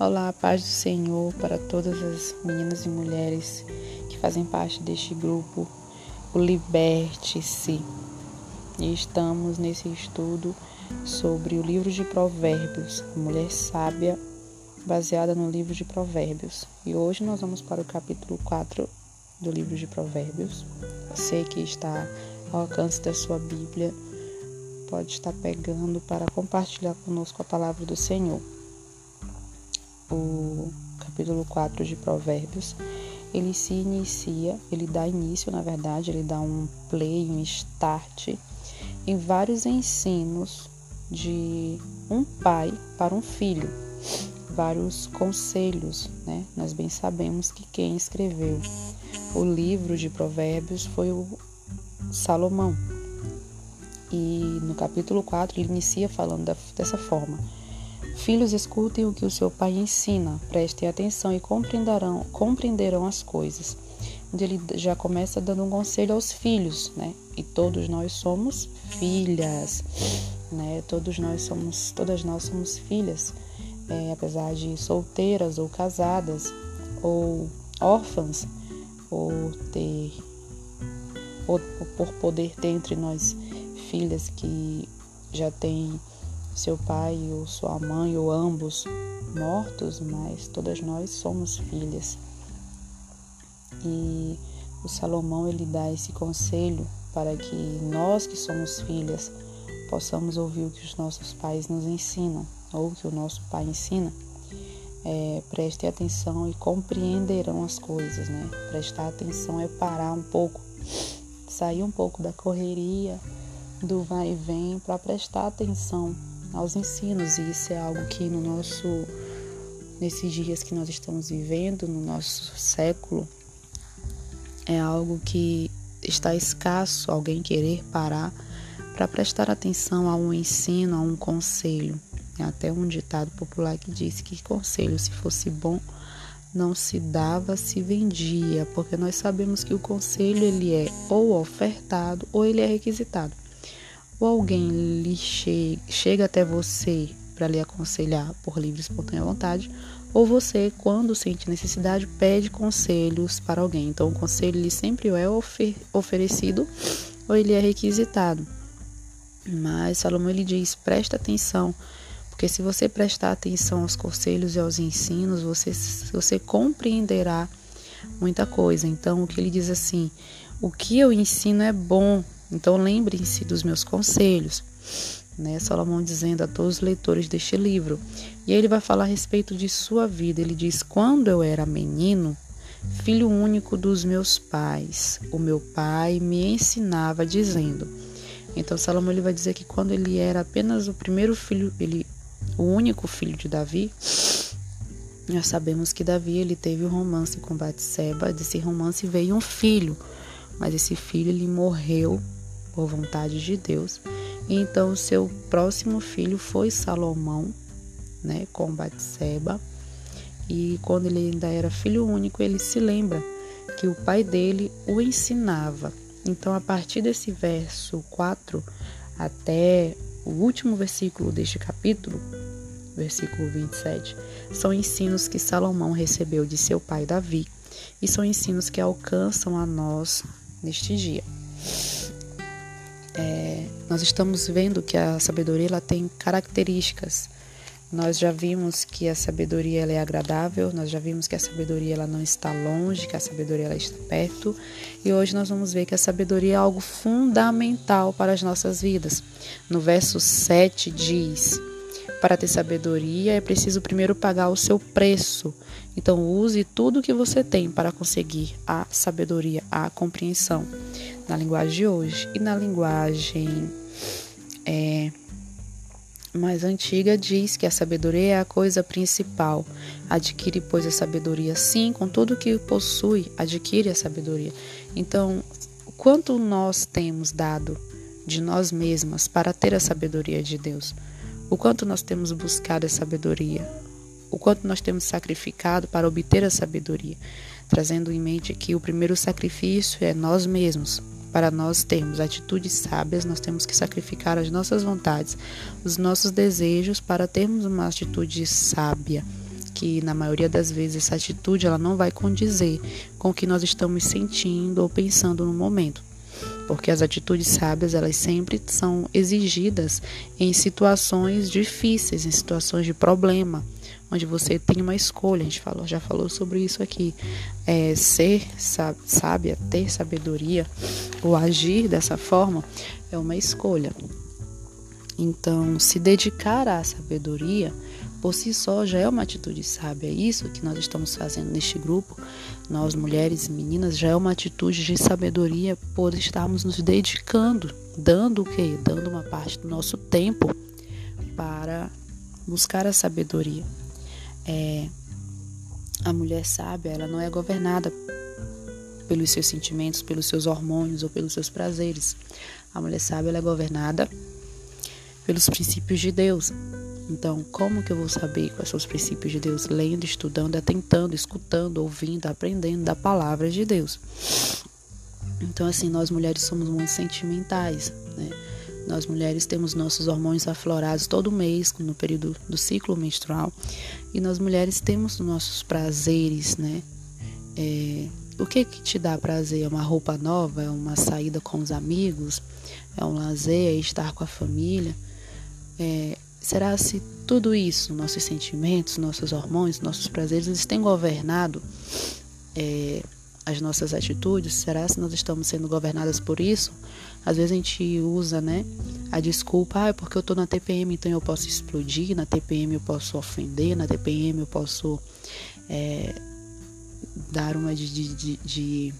Olá, paz do Senhor para todas as meninas e mulheres que fazem parte deste grupo, o Liberte-se. E estamos nesse estudo sobre o livro de Provérbios, a mulher sábia, baseada no livro de Provérbios. E hoje nós vamos para o capítulo 4 do livro de Provérbios. Você que está ao alcance da sua Bíblia pode estar pegando para compartilhar conosco a palavra do Senhor o capítulo 4 de Provérbios, ele se inicia, ele dá início, na verdade, ele dá um play, um start em vários ensinos de um pai para um filho, vários conselhos, né? Nós bem sabemos que quem escreveu o livro de Provérbios foi o Salomão. E no capítulo 4 ele inicia falando dessa forma: Filhos, escutem o que o seu pai ensina, prestem atenção e compreenderão, compreenderão as coisas. Onde ele já começa dando um conselho aos filhos, né? E todos nós somos filhas, né? Todos nós somos, todas nós somos filhas, é, apesar de solteiras ou casadas ou órfãs, ou ter, ou por poder ter entre nós filhas que já têm seu pai ou sua mãe ou ambos mortos, mas todas nós somos filhas. E o Salomão ele dá esse conselho para que nós que somos filhas possamos ouvir o que os nossos pais nos ensinam ou o que o nosso pai ensina. É, preste atenção e compreenderão as coisas, né? Prestar atenção é parar um pouco, sair um pouco da correria, do vai e vem, para prestar atenção aos ensinos e isso é algo que no nosso nesses dias que nós estamos vivendo, no nosso século, é algo que está escasso alguém querer parar para prestar atenção a um ensino, a um conselho. É até um ditado popular que diz que conselho, se fosse bom, não se dava, se vendia, porque nós sabemos que o conselho ele é ou ofertado ou ele é requisitado ou alguém lhe che chega até você para lhe aconselhar por livre e espontânea vontade, ou você, quando sente necessidade, pede conselhos para alguém. Então, o conselho ele sempre é ofer oferecido ou ele é requisitado. Mas Salomão ele diz: presta atenção, porque se você prestar atenção aos conselhos e aos ensinos, você, você compreenderá muita coisa. Então, o que ele diz assim: o que eu ensino é bom então lembrem-se dos meus conselhos. Né? Salomão dizendo a todos os leitores deste livro. E ele vai falar a respeito de sua vida. Ele diz: Quando eu era menino, filho único dos meus pais, o meu pai me ensinava dizendo. Então Salomão ele vai dizer que quando ele era apenas o primeiro filho, ele o único filho de Davi, nós sabemos que Davi ele teve um romance com Batseba, desse romance veio um filho, mas esse filho ele morreu por vontade de Deus. Então seu próximo filho foi Salomão, né, com Batseba. E quando ele ainda era filho único, ele se lembra que o pai dele o ensinava. Então, a partir desse verso 4 até o último versículo deste capítulo, versículo 27, são ensinos que Salomão recebeu de seu pai Davi e são ensinos que alcançam a nós neste dia é, nós estamos vendo que a sabedoria ela tem características. Nós já vimos que a sabedoria ela é agradável, nós já vimos que a sabedoria ela não está longe, que a sabedoria ela está perto, e hoje nós vamos ver que a sabedoria é algo fundamental para as nossas vidas. No verso 7 diz: Para ter sabedoria é preciso primeiro pagar o seu preço. Então use tudo o que você tem para conseguir a sabedoria, a compreensão na linguagem de hoje. E na linguagem é, mais antiga diz que a sabedoria é a coisa principal. Adquire, pois, a sabedoria sim, com tudo que possui, adquire a sabedoria. Então, quanto nós temos dado de nós mesmas para ter a sabedoria de Deus? O quanto nós temos buscado a sabedoria? O quanto nós temos sacrificado para obter a sabedoria? Trazendo em mente que o primeiro sacrifício é nós mesmos, para nós termos atitudes sábias, nós temos que sacrificar as nossas vontades, os nossos desejos para termos uma atitude sábia, que na maioria das vezes essa atitude ela não vai condizer com o que nós estamos sentindo ou pensando no momento. Porque as atitudes sábias, elas sempre são exigidas em situações difíceis, em situações de problema, onde você tem uma escolha. A gente falou, já falou sobre isso aqui. É, ser sábia, ter sabedoria, ou agir dessa forma, é uma escolha. Então, se dedicar à sabedoria por si só já é uma atitude sábia. É isso que nós estamos fazendo neste grupo, nós mulheres e meninas, já é uma atitude de sabedoria por estarmos nos dedicando, dando o quê? Dando uma parte do nosso tempo para buscar a sabedoria. É, a mulher sábia, ela não é governada pelos seus sentimentos, pelos seus hormônios ou pelos seus prazeres. A mulher sábia ela é governada pelos princípios de Deus. Então, como que eu vou saber quais são os princípios de Deus? Lendo, estudando, atentando, escutando, ouvindo, aprendendo da palavra de Deus. Então, assim, nós mulheres somos muito sentimentais, né? Nós mulheres temos nossos hormônios aflorados todo mês, no período do ciclo menstrual. E nós mulheres temos nossos prazeres, né? É, o que que te dá prazer? É uma roupa nova? É uma saída com os amigos? É um lazer? É estar com a família? É, Será se tudo isso, nossos sentimentos, nossos hormônios, nossos prazeres, eles têm governado é, as nossas atitudes? Será se nós estamos sendo governadas por isso? Às vezes a gente usa, né, a desculpa, ah, é porque eu estou na TPM, então eu posso explodir, na TPM eu posso ofender, na TPM eu posso é, dar uma de, de, de, de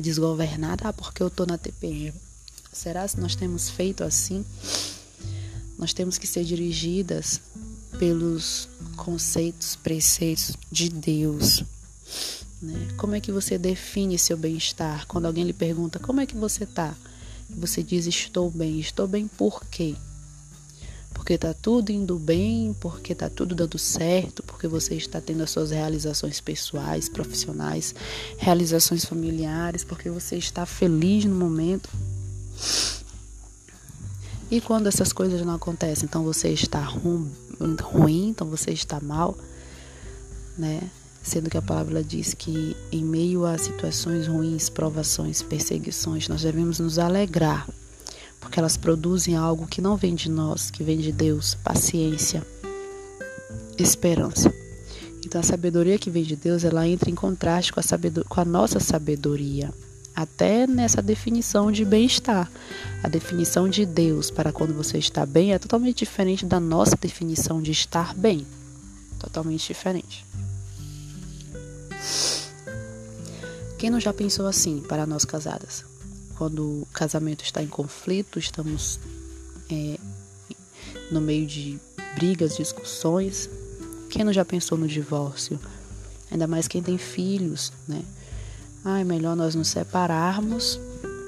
desgovernada, ah, porque eu estou na TPM. Será se nós temos feito assim? Nós temos que ser dirigidas pelos conceitos, preceitos de Deus. Né? Como é que você define seu bem-estar? Quando alguém lhe pergunta como é que você está, você diz estou bem. Estou bem por quê? Porque está tudo indo bem, porque está tudo dando certo, porque você está tendo as suas realizações pessoais, profissionais, realizações familiares, porque você está feliz no momento. E quando essas coisas não acontecem, então você está ruim, então você está mal, né? Sendo que a palavra diz que em meio a situações ruins, provações, perseguições, nós devemos nos alegrar, porque elas produzem algo que não vem de nós, que vem de Deus, paciência, esperança. Então a sabedoria que vem de Deus, ela entra em contraste com a, com a nossa sabedoria até nessa definição de bem-estar. A definição de Deus para quando você está bem é totalmente diferente da nossa definição de estar bem. Totalmente diferente. Quem não já pensou assim para nós casadas? Quando o casamento está em conflito, estamos é, no meio de brigas, discussões. Quem não já pensou no divórcio? Ainda mais quem tem filhos, né? Ah, é melhor nós nos separarmos,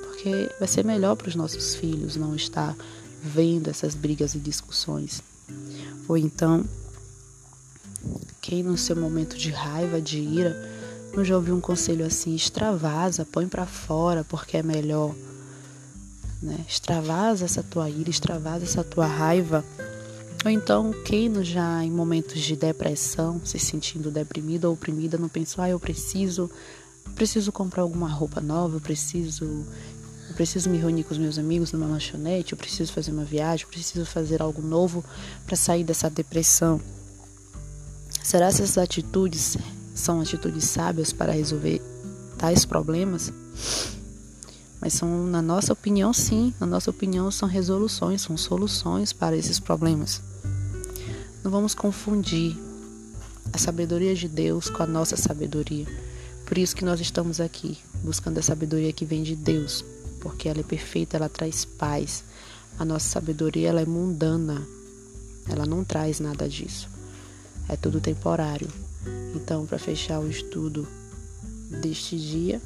porque vai ser melhor para os nossos filhos não estar vendo essas brigas e discussões. Ou então, quem no seu momento de raiva, de ira, não já ouviu um conselho assim, extravasa, põe para fora, porque é melhor. Né? Extravasa essa tua ira, extravasa essa tua raiva. Ou então, quem já em momentos de depressão, se sentindo deprimido ou oprimida, não pensou, ah, eu preciso preciso comprar alguma roupa nova, eu preciso eu preciso me reunir com os meus amigos numa lanchonete, eu preciso fazer uma viagem, eu preciso fazer algo novo para sair dessa depressão. Será que essas atitudes são atitudes sábias para resolver tais problemas? Mas são, na nossa opinião, sim. Na nossa opinião, são resoluções, são soluções para esses problemas. Não vamos confundir a sabedoria de Deus com a nossa sabedoria. Por isso que nós estamos aqui, buscando a sabedoria que vem de Deus, porque ela é perfeita, ela traz paz. A nossa sabedoria ela é mundana, ela não traz nada disso. É tudo temporário. Então, para fechar o estudo deste dia,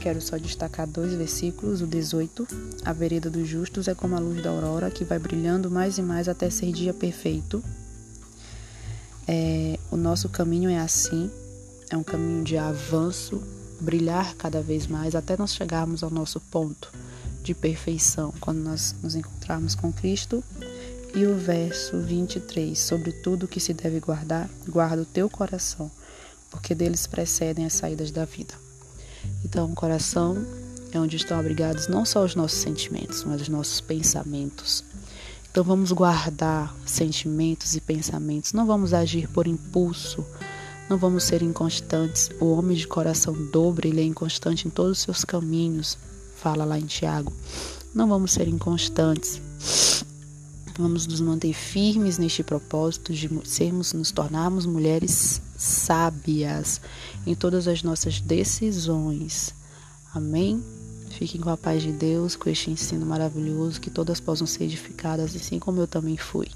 quero só destacar dois versículos, o 18. A vereda dos justos é como a luz da aurora que vai brilhando mais e mais até ser dia perfeito. É, o nosso caminho é assim, é um caminho de avanço, brilhar cada vez mais até nós chegarmos ao nosso ponto de perfeição, quando nós nos encontrarmos com Cristo E o verso 23, sobre tudo que se deve guardar, guarda o teu coração, porque deles precedem as saídas da vida. Então, o coração é onde estão abrigados não só os nossos sentimentos, mas os nossos pensamentos. Então, vamos guardar sentimentos e pensamentos, não vamos agir por impulso, não vamos ser inconstantes. O homem de coração dobre, ele é inconstante em todos os seus caminhos, fala lá em Tiago. Não vamos ser inconstantes. Vamos nos manter firmes neste propósito de sermos, nos tornarmos mulheres sábias em todas as nossas decisões. Amém? Fiquem com a paz de Deus, com este ensino maravilhoso, que todas possam ser edificadas, assim como eu também fui.